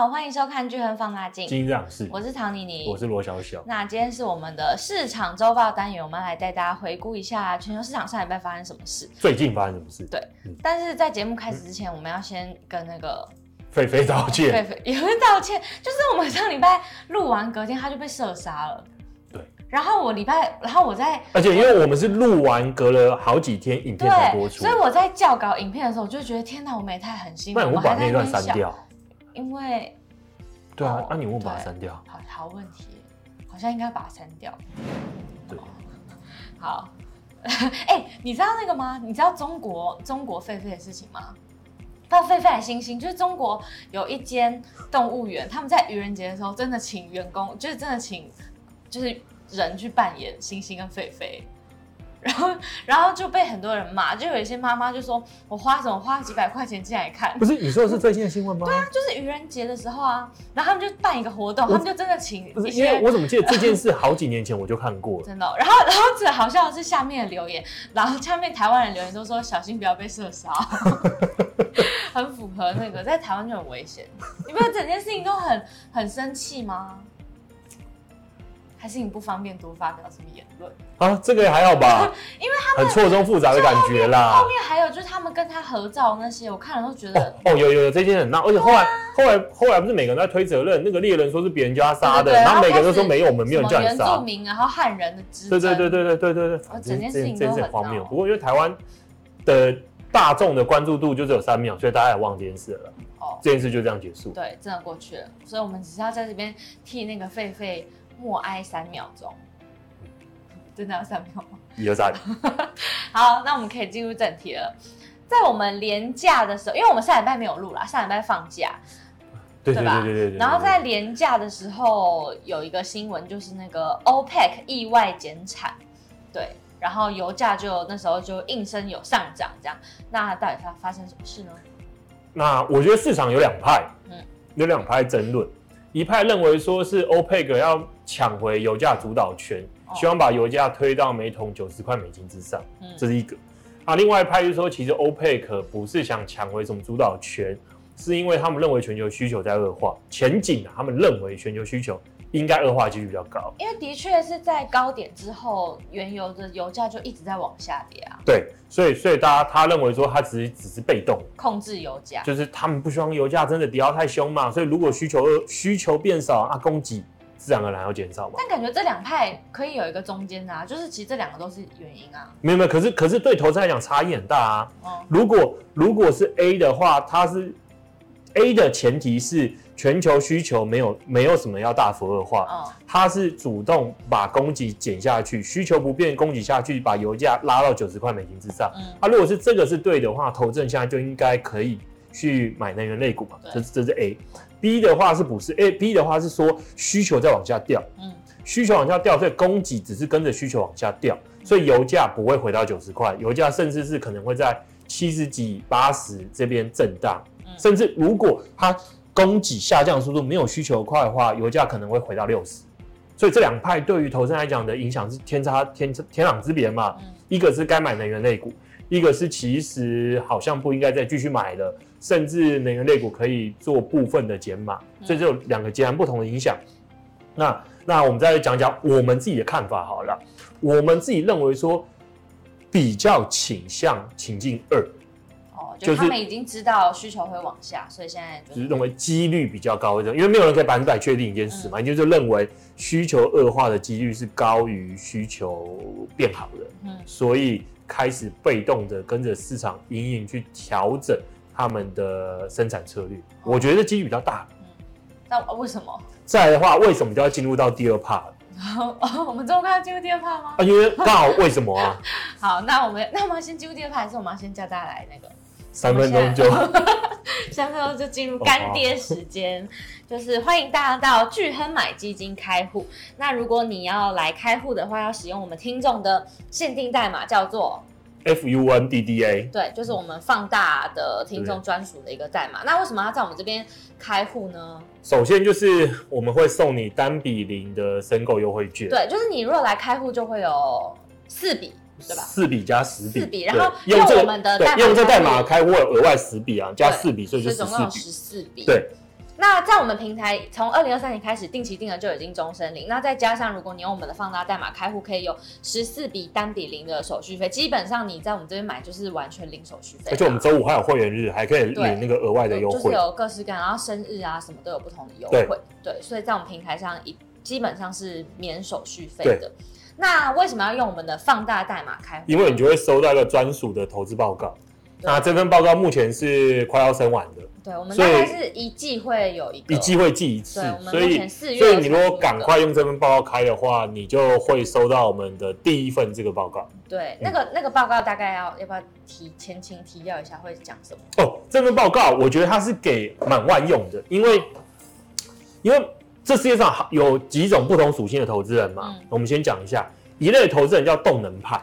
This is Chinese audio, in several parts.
好，欢迎收看《巨亨放大镜》。今天这样是，我是唐妮妮，我是罗小小。那今天是我们的市场周报单元，我们来带大家回顾一下全球市场上礼拜发生什么事。最近发生什么事？对，嗯、但是在节目开始之前，嗯、我们要先跟那个菲菲道歉。菲菲也会道歉，就是我们上礼拜录完，隔天他就被射杀了。对。然后我礼拜，然后我在，而且因为我们是录完，隔了好几天，影片才播出，所以我在校稿影片的时候，我就觉得天哪，我们也太狠心了。那我把那段删掉，因为。对啊，那、哦啊、你问我把它删掉？好好问题，好像应该把它删掉。对，好。哎、欸，你知道那个吗？你知道中国中国狒狒的事情吗？不知道狒狒还猩猩，就是中国有一间动物园，他们在愚人节的时候真的请员工，就是真的请就是人去扮演猩猩跟狒狒。然后，然后就被很多人骂，就有一些妈妈就说：“我花什么花几百块钱进来看？”不是你说的是最近的新闻吗？对啊，就是愚人节的时候啊，然后他们就办一个活动，他们就真的请不是因为我怎么记得这件事好几年前我就看过了，真的。然后，然后最好笑的是下面的留言，然后下面台湾人留言都说：“小心不要被射杀。”很符合那个在台湾就很危险。你不觉得整件事情都很很生气吗？还是你不方便多发表什么言论啊？这个也还好吧，因为他们很错综复杂的感觉啦。后面还有就是他们跟他合照那些，我看了都觉得哦，哦有有有这件很闹，而且后来、啊、后来后来不是每个人在推责任，那个猎人说是别人叫他杀的，然后每个人都说没有，我们没有叫你杀。原住民然后汉人的之对对对对对对对对，整件事情都很荒谬。不过因为台湾的大众的关注度就只有三秒，所以大家也忘这件事了。哦，这件事就这样结束。对，真的过去了。所以我们只是要在这边替那个狒狒默哀三秒钟。真的要三秒吗？一二三。好，那我们可以进入正题了。在我们连假的时候，因为我们上礼拜没有录啦，上礼拜放假，对吧？对对对对，对。然后在连假的时候，有一个新闻，就是那个 OPEC 意外减产，对，然后油价就那时候就应声有上涨，这样。那到底发发生什么事呢？那我觉得市场有两派，嗯，有两派争论，一派认为说是 OPEC 要抢回油价主导权。希望把油价推到每桶九十块美金之上，嗯，这是一个。啊，另外一派就是说，其实欧佩克不是想抢回什么主导权，是因为他们认为全球需求在恶化，前景啊，他们认为全球需求应该恶化几率比较高。因为的确是在高点之后，原油的油价就一直在往下跌啊。对，所以所以大家他认为说，他只是只是被动控制油价，就是他们不希望油价真的跌到太凶嘛。所以如果需求需求变少啊，供给。自然而然要减少嘛？但感觉这两派可以有一个中间啊，就是其实这两个都是原因啊。没有没有，可是可是对投资来讲差异很大啊。哦、如果如果是 A 的话，它是 A 的前提是全球需求没有没有什么要大幅恶化，哦、它是主动把供给减下去，需求不变，供给下去，把油价拉到九十块美金之上。嗯，啊，如果是这个是对的话，投资人现在就应该可以去买能源类股嘛。这这是 A。B 的话是不是？？A B 的话是说需求在往下掉，嗯，需求往下掉，所以供给只是跟着需求往下掉，所以油价不会回到九十块，油价甚至是可能会在七十几、八十这边震荡，甚至如果它供给下降速度没有需求快的话，油价可能会回到六十，所以这两派对于投资人来讲的影响是天差天天壤之别嘛，一个是该买能源类股，一个是其实好像不应该再继续买了。甚至能源类股可以做部分的减码，所以这有两个截然不同的影响。那那我们再来讲讲我们自己的看法好了。我们自己认为说比较倾向情境二，哦，就是他们已经知道需求会往下，所以现在就是认为几率比较高一点，因为没有人可以百分之百确定一件事嘛，你就是认为需求恶化的几率是高于需求变好的，嗯，所以开始被动的跟着市场隐隐去调整。他们的生产策略，哦、我觉得几率比较大。嗯，那为什么？再来的话，为什么就要进入到第二 part 我们这么快要进入第二 part 吗？啊，因为刚好为什么啊？好，那我们那我们要先进入第二 part，还是我们要先叫大家来那个？三分钟就，三分钟就进入干爹时间，哦、就是欢迎大家到巨亨买基金开户。那如果你要来开户的话，要使用我们听众的限定代码，叫做。F U N D D A，对，就是我们放大的听众专属的一个代码。那为什么要在我们这边开户呢？首先就是我们会送你单笔零的申购优惠券。对，就是你如果来开户，就会有四笔，对吧？四笔加十笔。四笔，然后用我们的用这代码开户额外十笔啊，加四笔，所以就十四笔。十四笔。对。那在我们平台从二零二三年开始定期定额就已经终身零，那再加上如果你用我们的放大代码开户，可以有十四笔单笔零的手续费，基本上你在我们这边买就是完全零手续费。而且我们周五还有会员日，还可以领那个额外的优惠，就是有各式各样，然后生日啊什么都有不同的优惠。对，对，所以在我们平台上一基本上是免手续费的。那为什么要用我们的放大代码开户？因为你就会收到一个专属的投资报告。那这份报告目前是快要生完的。对，我们大概是一季会有一个，一季会寄一次，所以所以你如果赶快用这份报告开的话，你就会收到我们的第一份这个报告。对，那个那个报告大概要要不要提前情提要一下，会讲什么？哦，这份报告我觉得它是给满万用的，因为因为这世界上有几种不同属性的投资人嘛，我们先讲一下，一类投资人叫动能派。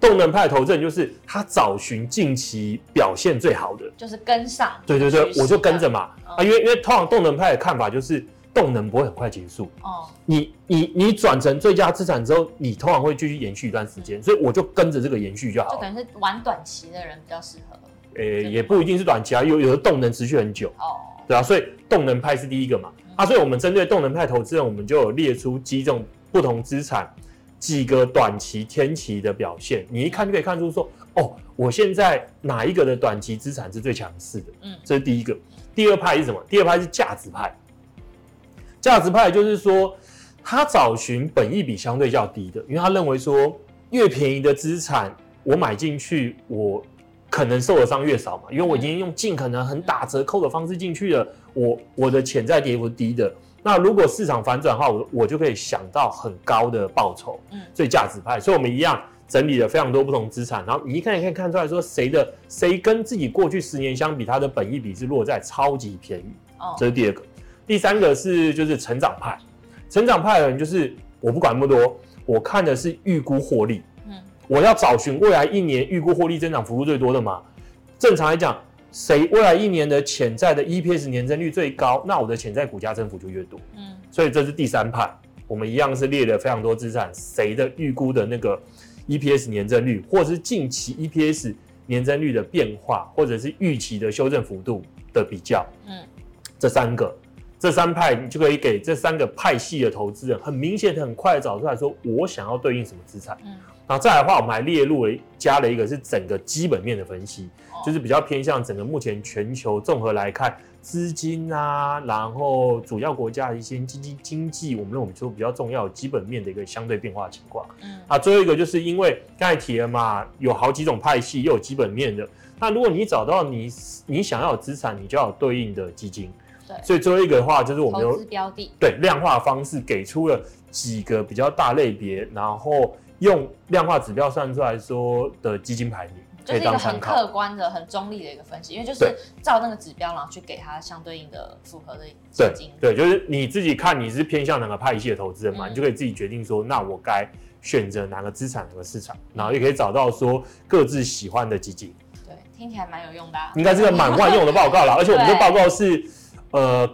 动能派投资人就是他找寻近期表现最好的，就是跟上。对对对，我就跟着嘛。啊，因为因为通常动能派的看法就是动能不会很快结束。哦。你你你转成最佳资产之后，你通常会继续延续一段时间，所以我就跟着这个延续就好。就等于是玩短期的人比较适合。诶，也不一定是短期啊，有有的动能持续很久。哦。对啊，所以动能派是第一个嘛。啊，所以我们针对动能派投资人，我们就有列出几种不同资产。几个短期天期的表现，你一看就可以看出说，哦，我现在哪一个的短期资产是最强势的？嗯，这是第一个。第二派是什么？第二派是价值派。价值派就是说，他找寻本益比相对较低的，因为他认为说，越便宜的资产，我买进去，我可能受的伤越少嘛，因为我已经用尽可能很打折扣的方式进去了，我我的潜在跌幅低的。那如果市场反转的话，我我就可以想到很高的报酬，嗯，所以价值派，所以我们一样整理了非常多不同资产，然后你一看也可以看出来说谁的谁跟自己过去十年相比，它的本益比是落在超级便宜，哦，这是第二个，第三个是就是成长派，成长派的人就是我不管那么多，我看的是预估获利，嗯，我要找寻未来一年预估获利增长幅度最多的嘛，正常来讲。谁未来一年的潜在的 EPS 年增率最高，那我的潜在股价增幅就越多。嗯，所以这是第三派，我们一样是列了非常多资产，谁的预估的那个 EPS 年增率，或者是近期 EPS 年增率的变化，或者是预期的修正幅度的比较。嗯，这三个，这三派你就可以给这三个派系的投资人很明显的、很快的找出来说，我想要对应什么资产。嗯。然后再来的话，我们还列入了加了一个是整个基本面的分析，就是比较偏向整个目前全球综合来看资金啊，然后主要国家的一些经济经济，我们认为说比较重要基本面的一个相对变化情况。嗯，啊，最后一个就是因为刚才提了嘛，有好几种派系，又有基本面的。那如果你找到你你想要的资产，你就要有对应的基金。对，所以最后一个的话就是我们有标的，对，量化方式给出了几个比较大类别，然后。用量化指标算出来说的基金排名，就是一个很客观的、很中立的一个分析，因为就是照那个指标，然后去给它相对应的符合的基金。对，对，就是你自己看你是偏向哪个派系的投资人嘛，嗯、你就可以自己决定说，那我该选择哪个资产、哪个市场，然后也可以找到说各自喜欢的基金。对，听起来蛮有用的、啊。应该是个蛮万用的报告啦，而且我们这报告是呃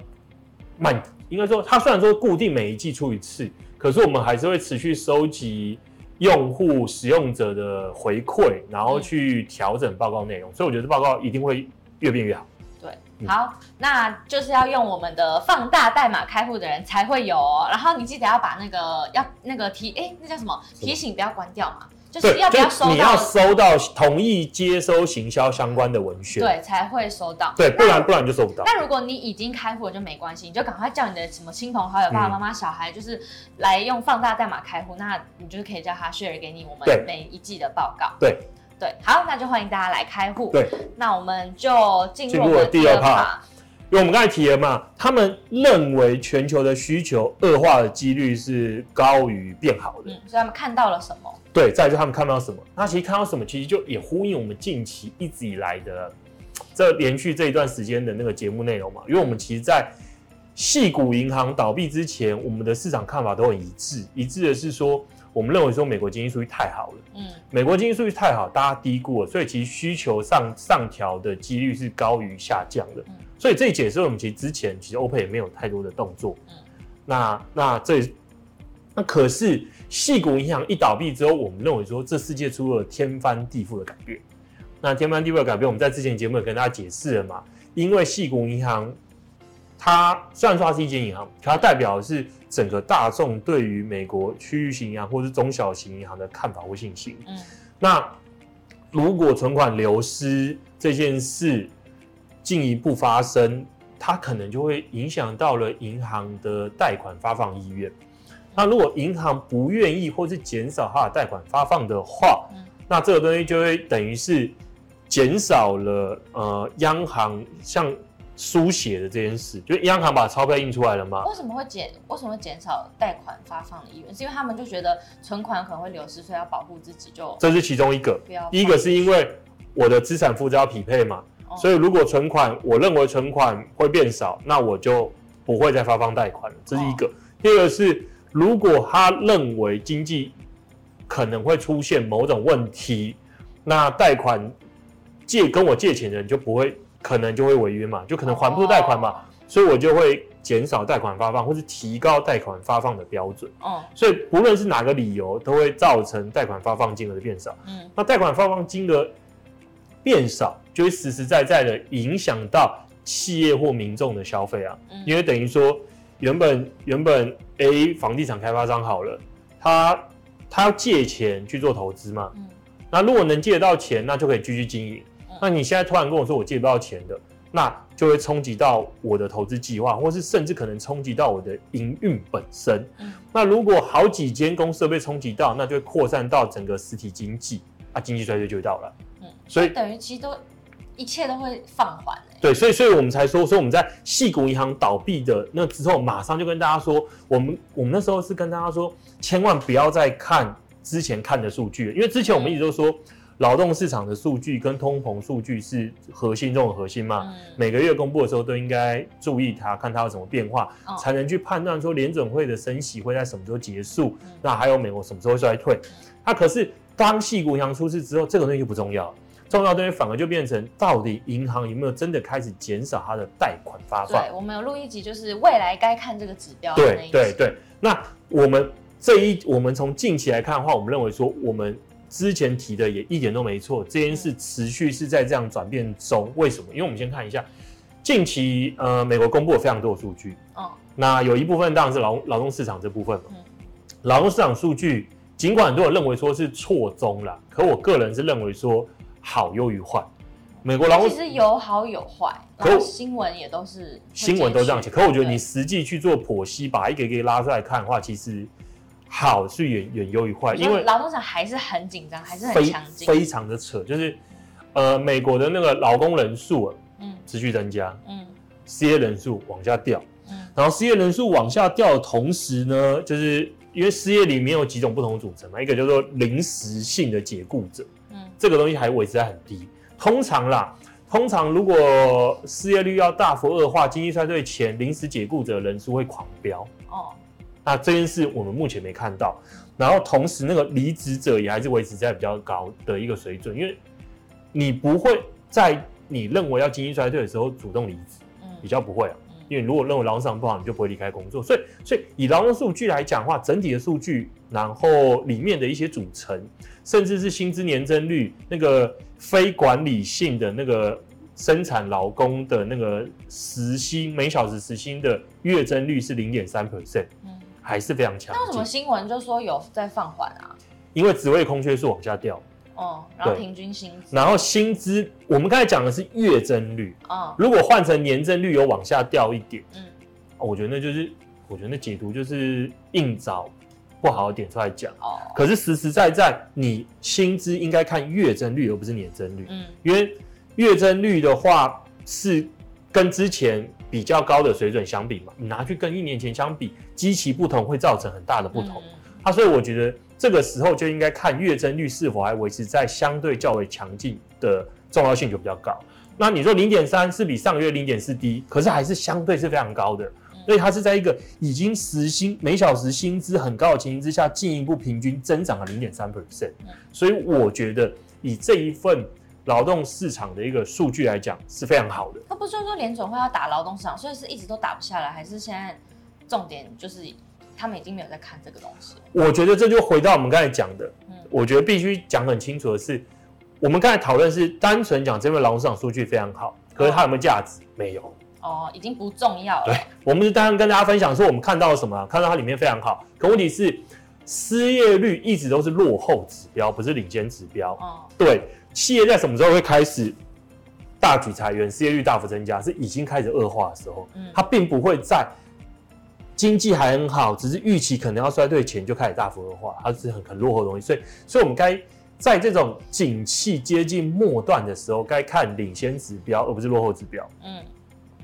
蛮应该说，它虽然说固定每一季出一次，可是我们还是会持续收集。用户使用者的回馈，然后去调整报告内容，所以我觉得这报告一定会越变越好。对，好，那就是要用我们的放大代码开户的人才会有哦。然后你记得要把那个要那个提，哎，那叫什么提醒不要关掉嘛。就是要不要收到？你要收到同意接收行销相关的文宣，对，才会收到。对，不然不然就收不到。那如果你已经开户了就没关系，你就赶快叫你的什么亲朋好友、爸爸妈妈、小孩，就是来用放大代码开户，那你就是可以叫他 share 给你我们每一季的报告。对对，好，那就欢迎大家来开户。对，那我们就进入我们第二趴。因为我们刚才提了嘛，他们认为全球的需求恶化的几率是高于变好的。嗯，所以他们看到了什么？对，再就他们看到什么？那其实看到什么，其实就也呼应我们近期一直以来的这连续这一段时间的那个节目内容嘛。因为我们其实，在矽谷银行倒闭之前，我们的市场看法都很一致，一致的是说，我们认为说美国经济数据太好了，嗯，美国经济数据太好，大家低估了，所以其实需求上上调的几率是高于下降的。嗯，所以这也解释我们其实之前其实欧佩也没有太多的动作。嗯，那那这那可是。细股银行一倒闭之后，我们认为说这世界出了天翻地覆的改变。那天翻地覆的改变，我们在之前节目也跟大家解释了嘛。因为细股银行它虽然说它是一间银行，可它代表的是整个大众对于美国区域型银行或是中小型银行的看法或信心。嗯，那如果存款流失这件事进一步发生，它可能就会影响到了银行的贷款发放意愿。那如果银行不愿意或是减少它的贷款发放的话，嗯、那这个东西就会等于是减少了呃央行像书写的这件事，就央行把钞票印出来了吗？为什么会减？为什么会减少贷款发放的意愿？是因为他们就觉得存款可能会流失，所以要保护自己就，就这是其中一个。第一个是因为我的资产负债要匹配嘛，哦、所以如果存款我认为存款会变少，那我就不会再发放贷款了，这是一个。哦、第二个是。如果他认为经济可能会出现某种问题，那贷款借跟我借钱的人就不会，可能就会违约嘛，就可能还不出贷款嘛，所以我就会减少贷款发放，或是提高贷款发放的标准。哦，所以不论是哪个理由，都会造成贷款发放金额的变少。嗯，那贷款发放金额变少，就会实实在在的影响到企业或民众的消费啊，因为等于说。原本原本 A 房地产开发商好了，他他要借钱去做投资嘛，嗯，那如果能借得到钱，那就可以继续经营。嗯，那你现在突然跟我说我借不到钱的，那就会冲击到我的投资计划，或是甚至可能冲击到我的营运本身。嗯，那如果好几间公司都被冲击到，那就会扩散到整个实体经济，啊，经济衰退就会到了。嗯，所以等于其实都一切都会放缓。对，所以所以我们才说，说我们在细谷银行倒闭的那之后，马上就跟大家说，我们我们那时候是跟大家说，千万不要再看之前看的数据，因为之前我们一直都说，劳动市场的数据跟通膨数据是核心中的核心嘛，每个月公布的时候都应该注意它，看它有什么变化，才能去判断说联准会的升息会在什么时候结束，那还有美国什么时候衰退。那可是当矽谷银行出事之后，这个东西就不重要。重要东西反而就变成，到底银行有没有真的开始减少它的贷款发放？对，我们有录一集，就是未来该看这个指标。对对对。那我们这一，我们从近期来看的话，我们认为说，我们之前提的也一点都没错，这件事持续是在这样转变中。为什么？因为我们先看一下近期，呃，美国公布了非常多的数据。哦。那有一部分当然是劳劳动市场这部分嘛。嗯。劳动市场数据，尽管很多人认为说是错综了，可我个人是认为说。好优于坏，美国劳动其实有好有坏，然后新闻也都是新闻都这样写。可我觉得你实际去做剖析，把一个一个拉出来看的话，其实好是远远优于坏，因为劳动市场还是很紧张，还是很强劲，非常的扯。就是呃，美国的那个劳工人数啊，嗯，持续增加，嗯，失业人数往下掉，嗯，然后失业人数往下掉的同时呢，就是因为失业里面有几种不同的组成嘛，一个叫做临时性的解雇者。嗯这个东西还维持在很低。通常啦，通常如果失业率要大幅恶化、经济衰退前，临时解雇者人数会狂飙。哦，那这件事我们目前没看到。然后同时，那个离职者也还是维持在比较高的一个水准，因为你不会在你认为要经济衰退的时候主动离职，比较不会啊。因为如果认为劳动市场不好，你就不会离开工作。所以，所以以劳动数据来讲的话，整体的数据，然后里面的一些组成，甚至是薪资年增率，那个非管理性的那个生产劳工的那个时薪每小时时薪的月增率是零点三 percent，嗯，还是非常强。那为什么新闻就说有在放缓啊？因为职位空缺数往下掉。哦，然后平均薪资，然后薪资，我们刚才讲的是月增率，哦，如果换成年增率有往下掉一点，嗯，我觉得那就是，我觉得那解读就是硬找不好的点出来讲，哦，可是实实在在，你薪资应该看月增率而不是年增率，嗯，因为月增率的话是跟之前比较高的水准相比嘛，你拿去跟一年前相比，基期不同会造成很大的不同，嗯，啊，所以我觉得。这个时候就应该看月增率是否还维持在相对较为强劲的重要性就比较高。那你说零点三是比上个月零点四低，可是还是相对是非常高的，所以它是在一个已经时薪每小时薪资很高的情形之下，进一步平均增长了零点三 percent。所以我觉得以这一份劳动市场的一个数据来讲是非常好的。他不是说联总会要打劳动市场，所以是一直都打不下来，还是现在重点就是？他们已经没有在看这个东西。我觉得这就回到我们刚才讲的，嗯，我觉得必须讲很清楚的是，我们刚才讨论是单纯讲这份劳动市场数据非常好，可是它有没有价值？没有。哦，已经不重要了。对，我们是当然跟大家分享说我们看到了什么，看到它里面非常好。可问题是，失业率一直都是落后指标，不是领先指标。哦，对，企业在什么时候会开始大举裁员，失业率大幅增加，是已经开始恶化的时候。嗯，它并不会在经济还很好，只是预期可能要衰退前就开始大幅恶化，它是很很落后的东西。所以，所以我们该。在这种景气接近末段的时候，该看领先指标，而不是落后指标。嗯，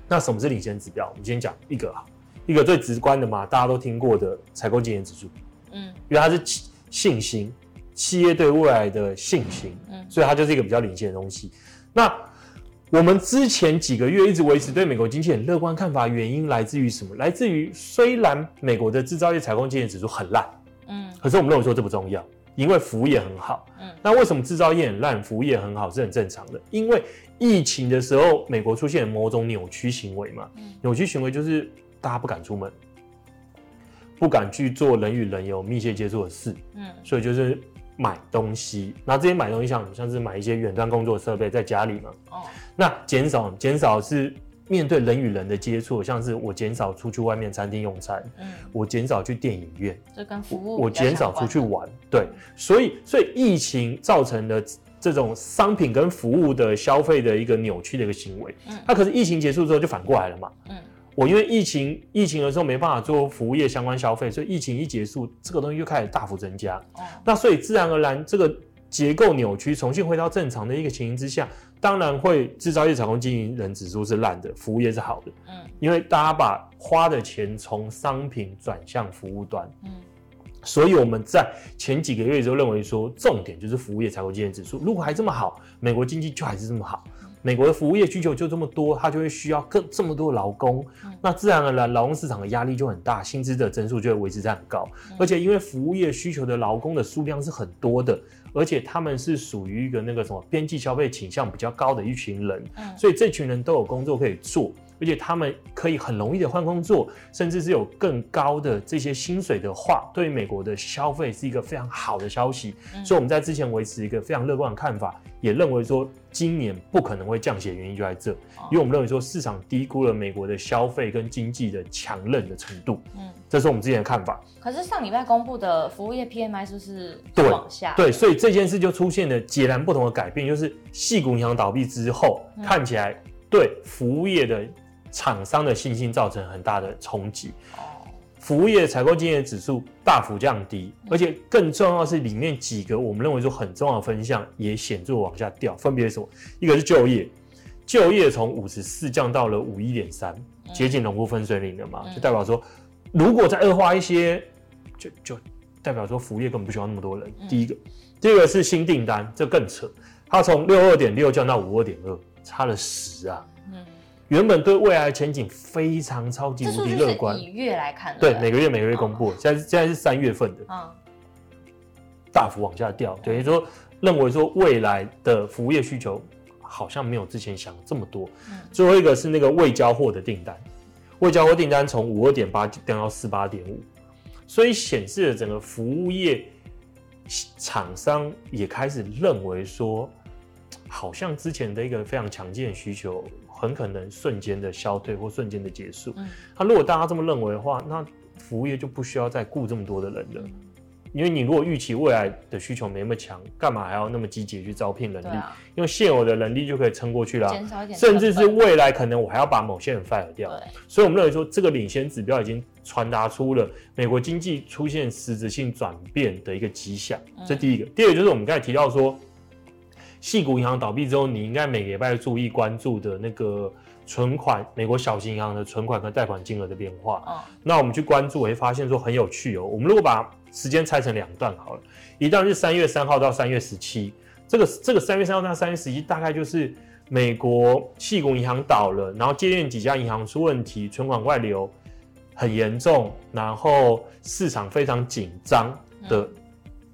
那什么是领先指标？我们先讲一个啊，一个最直观的嘛，大家都听过的采购经理指数。嗯，因为它是信心，企业对未来的信心。嗯，所以它就是一个比较领先的东西。那我们之前几个月一直维持对美国经济很乐观看法，原因来自于什么？来自于虽然美国的制造业采购经理指数很烂，嗯，可是我们认为说这不重要。因为服务业很好，嗯，那为什么制造业很烂，服务业很好是很正常的。因为疫情的时候，美国出现某种扭曲行为嘛，嗯，扭曲行为就是大家不敢出门，不敢去做人与人有密切接触的事，嗯，所以就是买东西，那这些买东西像像是买一些远端工作设备在家里嘛，哦，那减少减少是。面对人与人的接触，像是我减少出去外面餐厅用餐，嗯，我减少去电影院，这跟服务我减少出去玩，对，所以所以疫情造成的这种商品跟服务的消费的一个扭曲的一个行为，嗯，那可是疫情结束之后就反过来了嘛，嗯，我因为疫情疫情的时候没办法做服务业相关消费，所以疫情一结束，这个东西又开始大幅增加，哦，那所以自然而然这个结构扭曲重新回到正常的一个情形之下。当然会，制造业采购经营人指数是烂的，服务业是好的。嗯，因为大家把花的钱从商品转向服务端。嗯，所以我们在前几个月就认为说，重点就是服务业采购经营指数。如果还这么好，美国经济就还是这么好，美国的服务业需求就这么多，它就会需要更这么多劳工。那自然而然，劳工市场的压力就很大，薪资的增速就会维持在很高。而且因为服务业需求的劳工的数量是很多的。而且他们是属于一个那个什么边际消费倾向比较高的一群人，嗯，所以这群人都有工作可以做，而且他们可以很容易的换工作，甚至是有更高的这些薪水的话，对于美国的消费是一个非常好的消息。嗯，所以我们在之前维持一个非常乐观的看法，也认为说今年不可能会降息的原因就在这，因为我们认为说市场低估了美国的消费跟经济的强韧的程度。嗯，这是我们之前的看法。可是上礼拜公布的服务业 PMI 是不是往下？对，所以这件事就出现了截然不同的改变，就是矽谷银行倒闭之后，嗯、看起来对服务业的厂商的信心造成很大的冲击。哦，服务业采购经理指数大幅降低，而且更重要的是里面几个我们认为说很重要的分项也显著往下掉，分别是什么？一个是就业，就业从五十四降到了五一点三，接近荣枯分水岭了嘛，就代表说。如果再恶化一些，就就代表说服务业根本不需要那么多人。嗯、第一个，第二个是新订单，这更扯，它从六二点六降到五二点二，差了十啊。嗯，原本对未来前景非常超级无敌乐观。以月来看，对，每个月每个月公布，现在现在是三月份的，嗯，大幅往下掉，等于说认为说未来的服务业需求好像没有之前想的这么多。嗯，最后一个是那个未交货的订单。未交货订单从五二点八降到四八点五，所以显示了整个服务业厂商也开始认为说，好像之前的一个非常强劲的需求，很可能瞬间的消退或瞬间的结束。那如果大家这么认为的话，那服务业就不需要再雇这么多的人了。因为你如果预期未来的需求没那么强，干嘛还要那么积极去招聘人力？啊、因为现有的人力就可以撑过去了，甚至是未来可能我还要把某些人 fire 掉。所以我们认为说，这个领先指标已经传达出了美国经济出现实质性转变的一个迹象。这第一个，第二个就是我们刚才提到说，矽谷银行倒闭之后，你应该每个礼拜注意关注的那个存款，美国小型银行的存款和贷款金额的变化。哦、那我们去关注，会发现说很有趣哦。我们如果把时间拆成两段好了，一段是三月三号到三月十七，这个这个三月三号到三月十七大概就是美国矽谷银行倒了，然后接连几家银行出问题，存款外流很严重，然后市场非常紧张的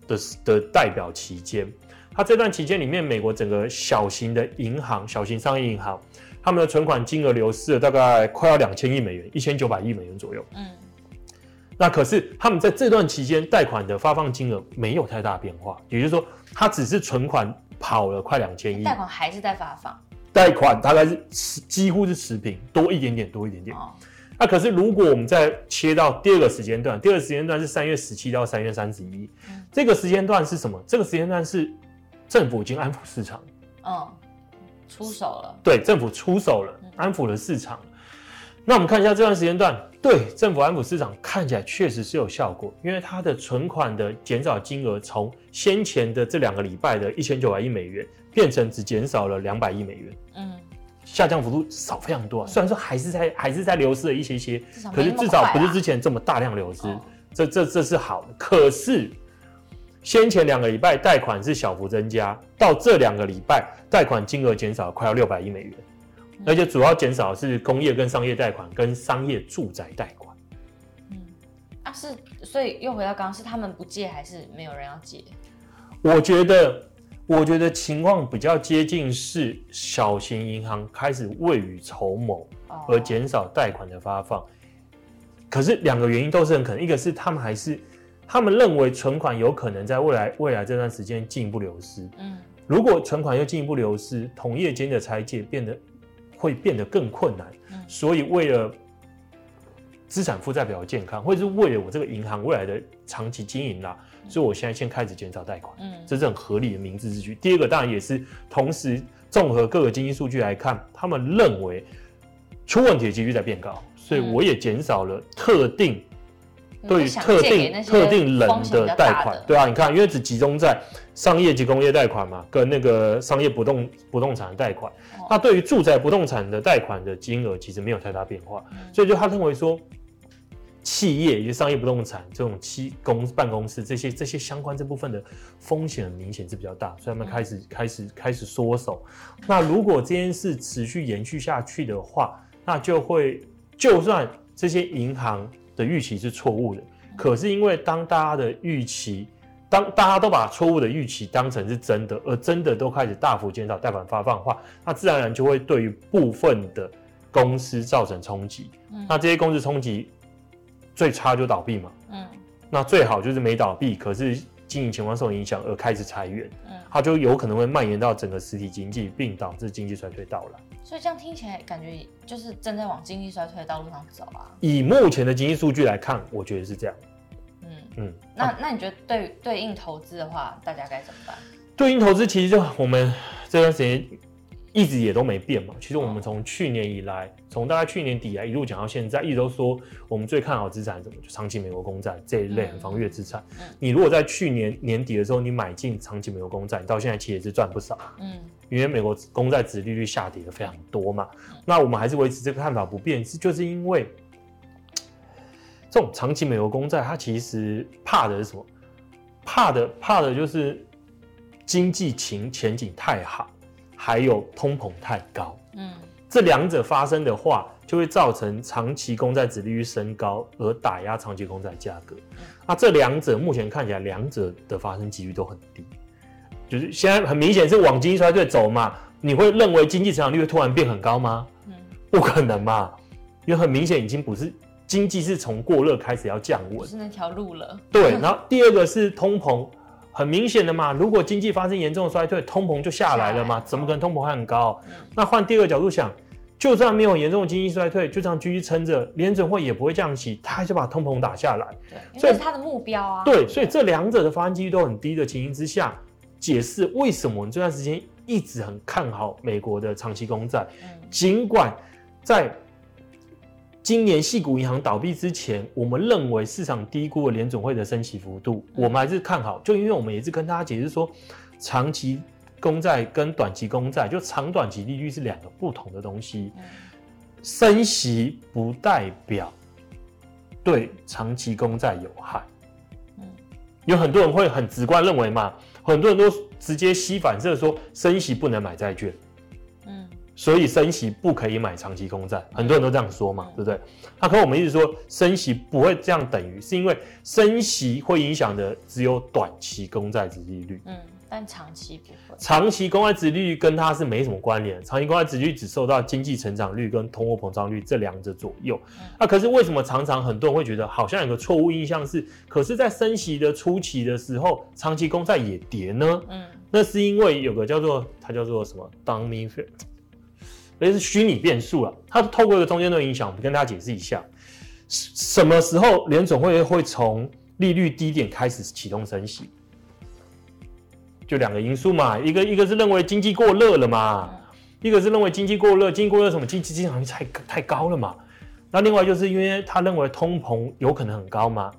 的的代表期间。它这段期间里面，美国整个小型的银行、小型商业银行，他们的存款金额流失了大概快要两千亿美元，一千九百亿美元左右。嗯。那可是他们在这段期间贷款的发放金额没有太大变化，也就是说，它只是存款跑了快两千亿，贷款还是在发放。贷款大概是持几乎是持平，多一点点，多一点点。那、啊、可是如果我们再切到第二个时间段，第二个时间段是三月十七到三月三十一，这个时间段是什么？这个时间段是政府已经安抚市场，嗯，出手了。对，政府出手了，安抚了市场。那我们看一下这段时间段，对政府安抚市场看起来确实是有效果，因为它的存款的减少金额从先前的这两个礼拜的一千九百亿美元，变成只减少了两百亿美元。嗯。下降幅度少非常多，啊，虽然说还是在还是在流失了一些些，啊，可是至少不是之前这么大量流失，哦，这这这是好的。可是先前两个礼拜贷款是小幅增加，到这两个礼拜贷款金额减少快要六百亿美元，嗯，而且主要减少的是工业跟商业贷款跟商业住宅贷款。嗯，啊是，所以又回到刚刚，是他们不借还是没有人要借？我觉得。我觉得情况比较接近是小型银行开始未雨绸缪，而减少贷款的发放。可是两个原因都是很可能，一个是他们还是他们认为存款有可能在未来未来这段时间进一步流失。嗯，如果存款又进一步流失，同业间的拆借变得会变得更困难。所以为了资产负债表的健康，或者是为了我这个银行未来的长期经营啦。所以，我现在先开始减少贷款，嗯，这是很合理的明智之举。第二个当然也是同时综合各个经济数据来看，他们认为出问题的几率在变高，所以我也减少了特定对于特定特定人的贷款。对啊，你看，因为只集中在商业及工业贷款嘛，跟那个商业不动不动产的贷款。那对于住宅不动产的贷款的金额其实没有太大变化，所以就他认为说。企业以及商业不动产这种七公办公室这些这些相关这部分的风险明显是比较大，所以他们开始开始开始缩手。那如果这件事持续延续下去的话，那就会就算这些银行的预期是错误的，可是因为当大家的预期，当大家都把错误的预期当成是真的，而真的都开始大幅减少贷款发放的话，那自然而然就会对于部分的公司造成冲击。那这些公司冲击。最差就倒闭嘛，嗯，那最好就是没倒闭，可是经营情况受影响而开始裁员，嗯，它就有可能会蔓延到整个实体经济，并导致经济衰退到来。所以这样听起来感觉就是正在往经济衰退的道路上走啊。以目前的经济数据来看，我觉得是这样。嗯嗯，那那你觉得对对应投资的话，大家该怎么办？对应投资其实就我们这段时间。一直也都没变嘛。其实我们从去年以来，从大概去年底啊一路讲到现在，一直都说我们最看好资产什么，就长期美国公债这一类很防御资产。你如果在去年年底的时候你买进长期美国公债，你到现在其实也是赚不少。嗯，因为美国公债值利率下跌的非常多嘛。那我们还是维持这个看法不变，是就是因为这种长期美国公债，它其实怕的是什么？怕的怕的就是经济情前景太好。还有通膨太高，嗯，这两者发生的话，就会造成长期公债殖利率升高，而打压长期公债价格。那这两者目前看起来，两者的发生几率都很低，就是现在很明显是往经济衰退走嘛。你会认为经济成长率会突然变很高吗？嗯，不可能嘛，因为很明显已经不是经济是从过热开始要降温，是那条路了。对，然后第二个是通膨。很明显的嘛，如果经济发生严重的衰退，通膨就下来了嘛，怎么可能通膨还很高？嗯、那换第二个角度想，就算没有严重的经济衰退，就这样继续撑着，联准会也不会降息，他还是把通膨打下来。对，所以是他的目标啊。对，所以这两者的发生几率都很低的情形之下，解释为什么我们这段时间一直很看好美国的长期公债，尽、嗯、管在。今年系股银行倒闭之前，我们认为市场低估了联总会的升息幅度，我们还是看好。就因为我们也是跟大家解释说，长期公债跟短期公债，就长短期利率是两个不同的东西。升息不代表对长期公债有害。有很多人会很直观认为嘛，很多人都直接吸反射说，升息不能买债券。所以升息不可以买长期公债，很多人都这样说嘛，对不对？那可我们一直说升息不会这样等于，是因为升息会影响的只有短期公债殖利率，嗯，但长期不会。长期公债殖利率跟它是没什么关联，长期公债殖利率只受到经济成长率跟通货膨胀率这两者左右。那可是为什么常常很多人会觉得好像有个错误印象是，可是在升息的初期的时候，长期公债也跌呢？嗯，那是因为有个叫做它叫做什么 Dunning 而是虚拟变数了。它透过一个中间的影响，我们跟大家解释一下，什么时候联总会会从利率低点开始启动升息？就两个因素嘛，一个一个是认为经济过热了嘛，一个是认为经济过热，经济过热什么？经济增长率太太高了嘛。那另外就是因为他认为通膨有可能很高嘛。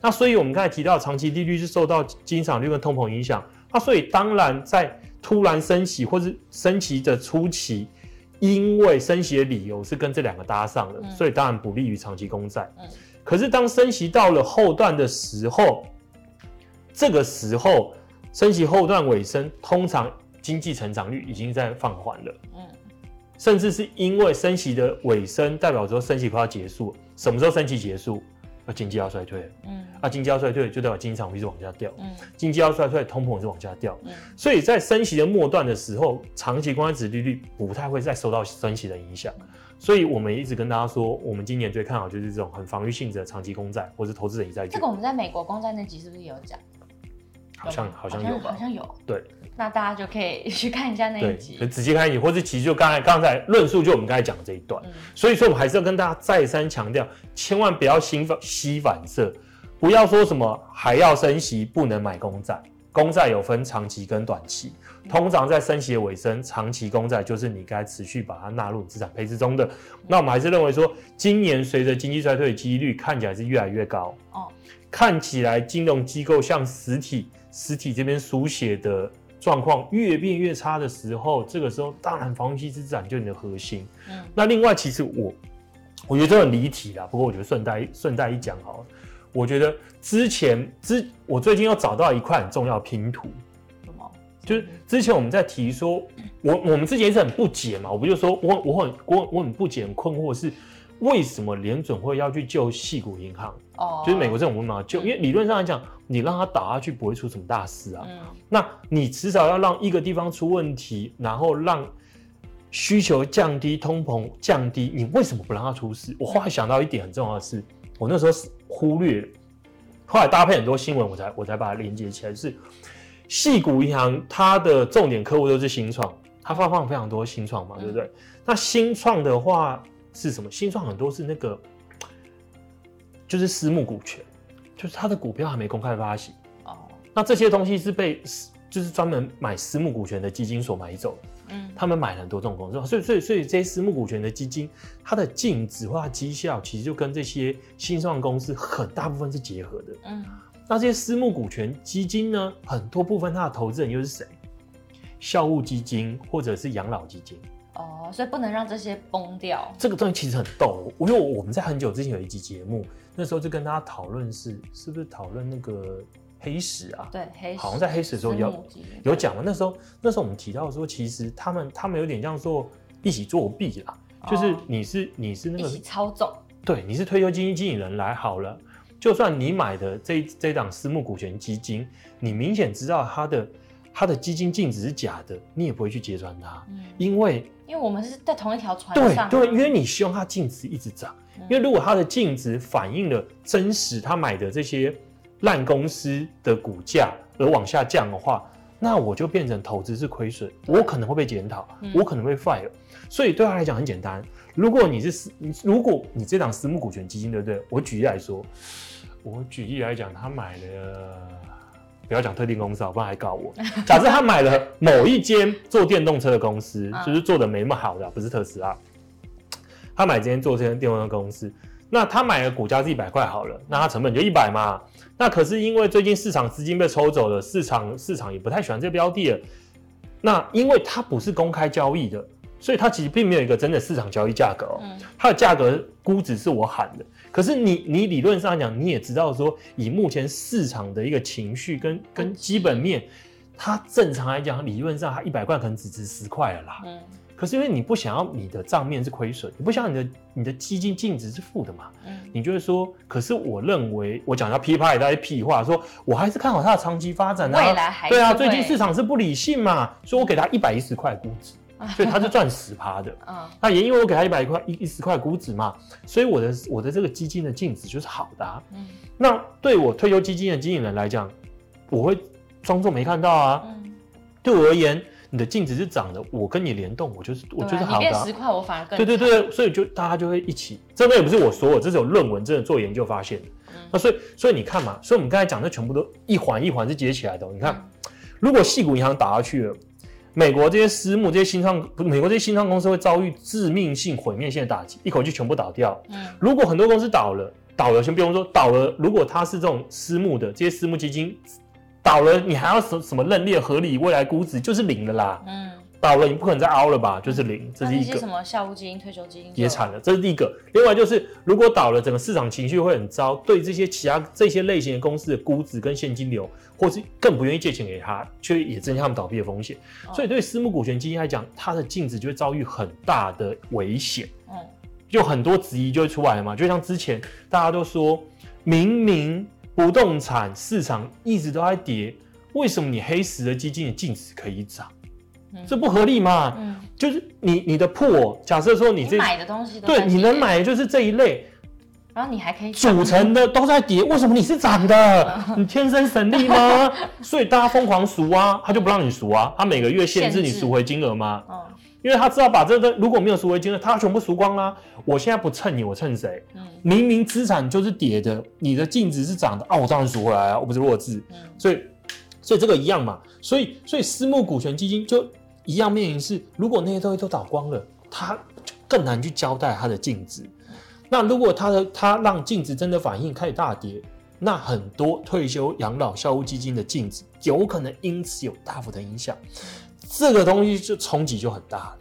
那所以我们刚才提到长期利率是受到经常率跟通膨影响。那所以当然在突然升息或是升息的初期，因为升息的理由是跟这两个搭上了，所以当然不利于长期公债。可是当升息到了后段的时候，这个时候。升息后段尾声，通常经济成长率已经在放缓了。嗯，甚至是因为升息的尾声，代表说升息快要结束。什么时候升息结束？那经济要衰退。嗯，啊，经济要衰退，就代表经济成长率是往下掉。嗯，经济要衰退，通膨也是往下掉。嗯，所以在升息的末段的时候，长期公债值利率不太会再受到升息的影响。所以我们一直跟大家说，我们今年最看好就是这种很防御性质的长期公债，或是投资者债券。这个我们在美国公债那集是不是也有讲？好像好像有吧，好像有。对，那大家就可以 去看一下那一集，仔细看一集，或者其实就刚才刚才论述，就我们刚才讲的这一段。嗯、所以说，我们还是要跟大家再三强调，千万不要心反吸反射，不要说什么还要升息不能买公债，公债有分长期跟短期，通常在升息的尾声，长期公债就是你该持续把它纳入资产配置中的。那我们还是认为说，今年随着经济衰退的几率看起来是越来越高。哦，看起来金融机构像实体。实体这边书写的状况越变越差的时候，这个时候当然防御性资产就是你的核心。嗯，那另外其实我我觉得这很离题啦，不过我觉得顺带顺带一讲好了。我觉得之前之我最近又找到一块很重要拼图，什么？就是之前我们在提说，我我们之前是很不解嘛，我不就说我我很我我很不解很困惑是。为什么联准会要去救矽谷银行？哦，oh, 就是美国政府嘛，救，嗯、因为理论上来讲，你让它倒下去不会出什么大事啊。嗯，那你至少要让一个地方出问题，然后让需求降低，通膨降低，你为什么不让它出事？我后来想到一点很重要的是，我那时候是忽略了，后来搭配很多新闻，我才我才把它连接起来。是矽谷银行它的重点客户都是新创，它发放非常多新创嘛，嗯、对不对？那新创的话。是什么？新创很多是那个，就是私募股权，就是他的股票还没公开发行哦。那这些东西是被就是专门买私募股权的基金所买走的。嗯，他们买了很多这种公司，所以所以所以这些私募股权的基金，它的净值或它绩效其实就跟这些新创公司很大部分是结合的。嗯，那这些私募股权基金呢，很多部分它的投资人又是谁？校务基金或者是养老基金。哦，所以不能让这些崩掉。这个东西其实很逗，因为我们在很久之前有一集节目，那时候就跟大家讨论是是不是讨论那个黑石啊？对，黑石。好像在黑石的时候有有讲了。那时候那时候我们提到说，其实他们他们有点像做一起作弊啦，哦、就是你是你是那个一起操纵，对，你是退休基金经理人来好了，就算你买的这这档私募股权基金，你明显知道它的。它的基金净值是假的，你也不会去揭穿它，嗯、因为因为我们是在同一条船上，对对，因为你希望它净值一直涨，嗯、因为如果它的净值反映了真实他买的这些烂公司的股价而往下降的话，那我就变成投资是亏损，我可能会被检讨，嗯、我可能会 fire，所以对他来讲很简单，如果你是私，如果你这档私募股权基金，对不对？我举例来说，我举例来讲，他买了。不要讲特定公司，不然还告我。假设他买了某一间做电动车的公司，就是做的没那么好的，不是特斯拉。他买这间做这间电动车公司，那他买的股价是一百块好了，那他成本就一百嘛。那可是因为最近市场资金被抽走了，市场市场也不太喜欢这个标的了。那因为它不是公开交易的，所以它其实并没有一个真的市场交易价格哦。它的价格估值是我喊的。可是你你理论上来讲，你也知道说，以目前市场的一个情绪跟跟基本面，它正常来讲，理论上它一百块可能只值十块了啦。嗯。可是因为你不想要你的账面是亏损，你不想要你的你的基金净值是负的嘛？嗯。你就会说，可是我认为我讲到噼啪一大堆屁话，说我还是看好它的长期发展啊。未来还对啊，最近市场是不理性嘛，所以我给它一百一十块估值。所以他是赚十趴的，嗯，那也因为我给他一百块一一十块股指嘛，所以我的我的这个基金的净值就是好的，啊，嗯，那对我退休基金的经理人来讲，我会装作没看到啊，嗯，对我而言，你的净值是涨的，我跟你联动，我就是我就是好的、十块，我反而更对对对，所以就大家就会一起。这个也不是我说我，这是有论文真的做研究发现的。嗯、那所以所以你看嘛，所以我们刚才讲的全部都一环一环是接起来的。你看，嗯、如果细股银行打下去了。美国这些私募、这些新创，不是美国这些新创公司会遭遇致命性、毁灭性的打击，一口气全部倒掉。嗯，如果很多公司倒了，倒了，先不用说倒了，如果它是这种私募的，这些私募基金倒了，你还要什什么认列合理未来估值，就是零了啦。嗯。倒了，你不可能再凹了吧？就是零，这是一个。什么校务基金、退休基金也惨了，这是第一个。另外就是，如果倒了，整个市场情绪会很糟，对这些其他这些类型的公司的估值跟现金流，或是更不愿意借钱给他，却也增加他们倒闭的风险。哦、所以对私募股权基金来讲，它的净值就会遭遇很大的危险。嗯，就很多质疑就会出来了嘛。就像之前大家都说，明明不动产市场一直都在跌，为什么你黑石的基金的净值可以涨？这不合理嘛？嗯，就是你你的破，假设说你这你买的东西，对，你能买的就是这一类，然后你还可以组成的都在跌，为什么你是涨的？你天生神力吗？所以大家疯狂赎啊，他就不让你赎啊，他每个月限制你赎回金额吗？嗯，因为他知道把这个如果没有赎回金额，他全部赎光啦。我现在不蹭你，我蹭谁？嗯，明明资产就是跌的，你的净值是涨的啊，我当然赎回来啊，我不是弱智。嗯，所以所以这个一样嘛，所以所以私募股权基金就。一样面临是，如果那些东西都倒光了，他就更难去交代他的净值。那如果他的他让净值真的反应开始大跌，那很多退休养老校务基金的净值有可能因此有大幅的影响。这个东西就冲击就很大了，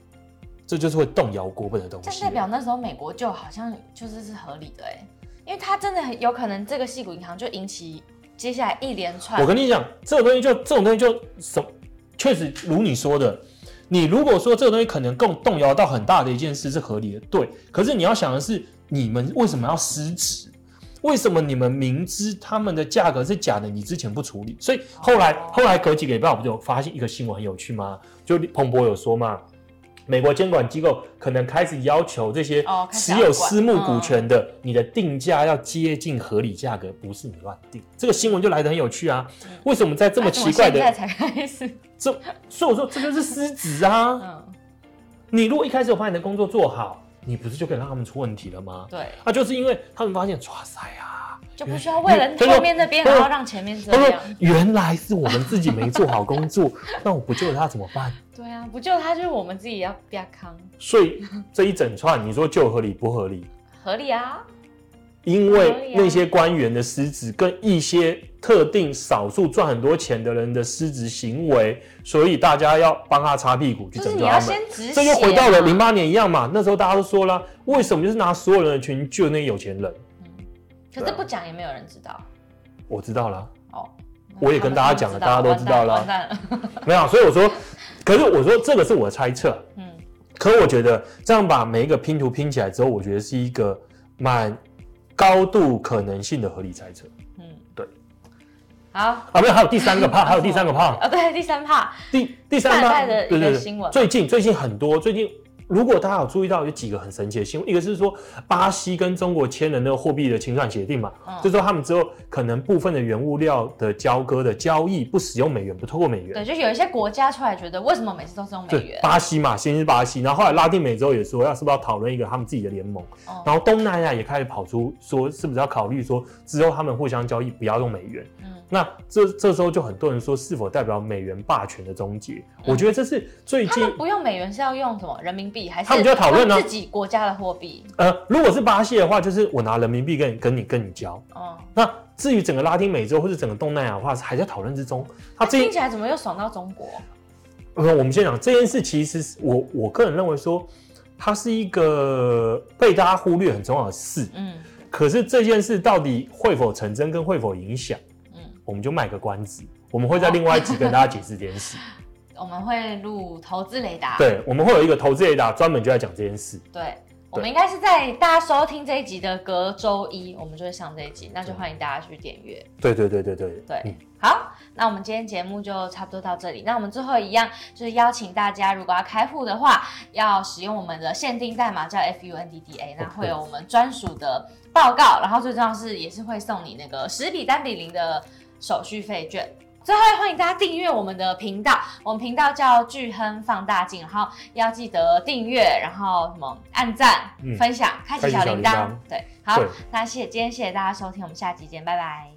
这就是会动摇国本的东西。这代表那时候美国就好像就是是合理的哎，因为它真的很有可能这个系股银行就引起接下来一连串。我跟你讲，这种东西就这种东西就什，确实如你说的。你如果说这个东西可能更动摇到很大的一件事是合理的，对。可是你要想的是，你们为什么要失职？为什么你们明知他们的价格是假的，你之前不处理？所以后来后来隔几个礼拜，我不就发现一个新闻很有趣吗？就彭博有说嘛。美国监管机构可能开始要求这些持有私募股权的，你的定价要接近合理价格，不是你乱定。这个新闻就来得很有趣啊！为什么在这么奇怪的？现在才开始。这，所以我说这就是失职啊！你如果一开始有把你的工作做好，你不是就可以让他们出问题了吗？对。啊，就是因为他们发现，哇塞啊！就不需要为了后面那边，然后让前面这样。原来是我们自己没做好工作，那我不救他怎么办？对啊，不救他就是我们自己要变康。所以这一整串，你说救合理不合理？合理啊，因为那些官员的失职跟一些特定少数赚很多钱的人的失职行为，所以大家要帮他擦屁股去拯救他们。这就回到了零八年一样嘛，那时候大家都说了，为什么就是拿所有人的钱救那些有钱人？可是不讲也没有人知道，我知道了。哦，我也跟大家讲了，大家都知道了。没有，所以我说，可是我说这个是我的猜测。嗯，可我觉得这样把每一个拼图拼起来之后，我觉得是一个蛮高度可能性的合理猜测。嗯，对。好啊，没有，还有第三个怕，还有第三个怕。啊，对，第三怕。第第三怕的一个新闻，最近最近很多，最近。如果大家有注意到，有几个很神奇的新闻，一个是说巴西跟中国签了那个货币的清算协定嘛，嗯、就说他们之后可能部分的原物料的交割的交易不使用美元，不透过美元。对，就有一些国家出来觉得，为什么每次都是用美元？巴西嘛，先是巴西，然后后来拉丁美洲也说，要是不是要讨论一个他们自己的联盟，嗯、然后东南亚也开始跑出说，是不是要考虑说之后他们互相交易不要用美元？嗯。那这这时候就很多人说，是否代表美元霸权的终结？嗯、我觉得这是最近他们不用美元是要用什么人民币还是？他们就要讨论呢？自己国家的货币。呃，如果是巴西的话，就是我拿人民币跟你跟你跟你交。哦、嗯。那至于整个拉丁美洲或者整个东南亚的话，还在讨论之中。他听起来怎么又爽到中国？呃，我们先讲这件事，其实我我个人认为说，它是一个被大家忽略很重要的事。嗯。可是这件事到底会否成真，跟会否影响？我们就卖个关子，我们会在另外一集跟大家解释这件事。我们会录投资雷达，对，我们会有一个投资雷达，专门就在讲这件事。对，我们应该是在大家收听这一集的隔周一，我们就会上这一集，那就欢迎大家去点阅。对对对对对对，嗯、好，那我们今天节目就差不多到这里。那我们最后一样就是邀请大家，如果要开户的话，要使用我们的限定代码叫 FUNDDA，那会有我们专属的报告，然后最重要是也是会送你那个十比单比零的。手续费券，最后欢迎大家订阅我们的频道，我们频道叫巨亨放大镜，然后要记得订阅，然后什么按赞、嗯、分享、开启小铃铛。对，好，那谢谢今天谢谢大家收听，我们下期见，拜拜。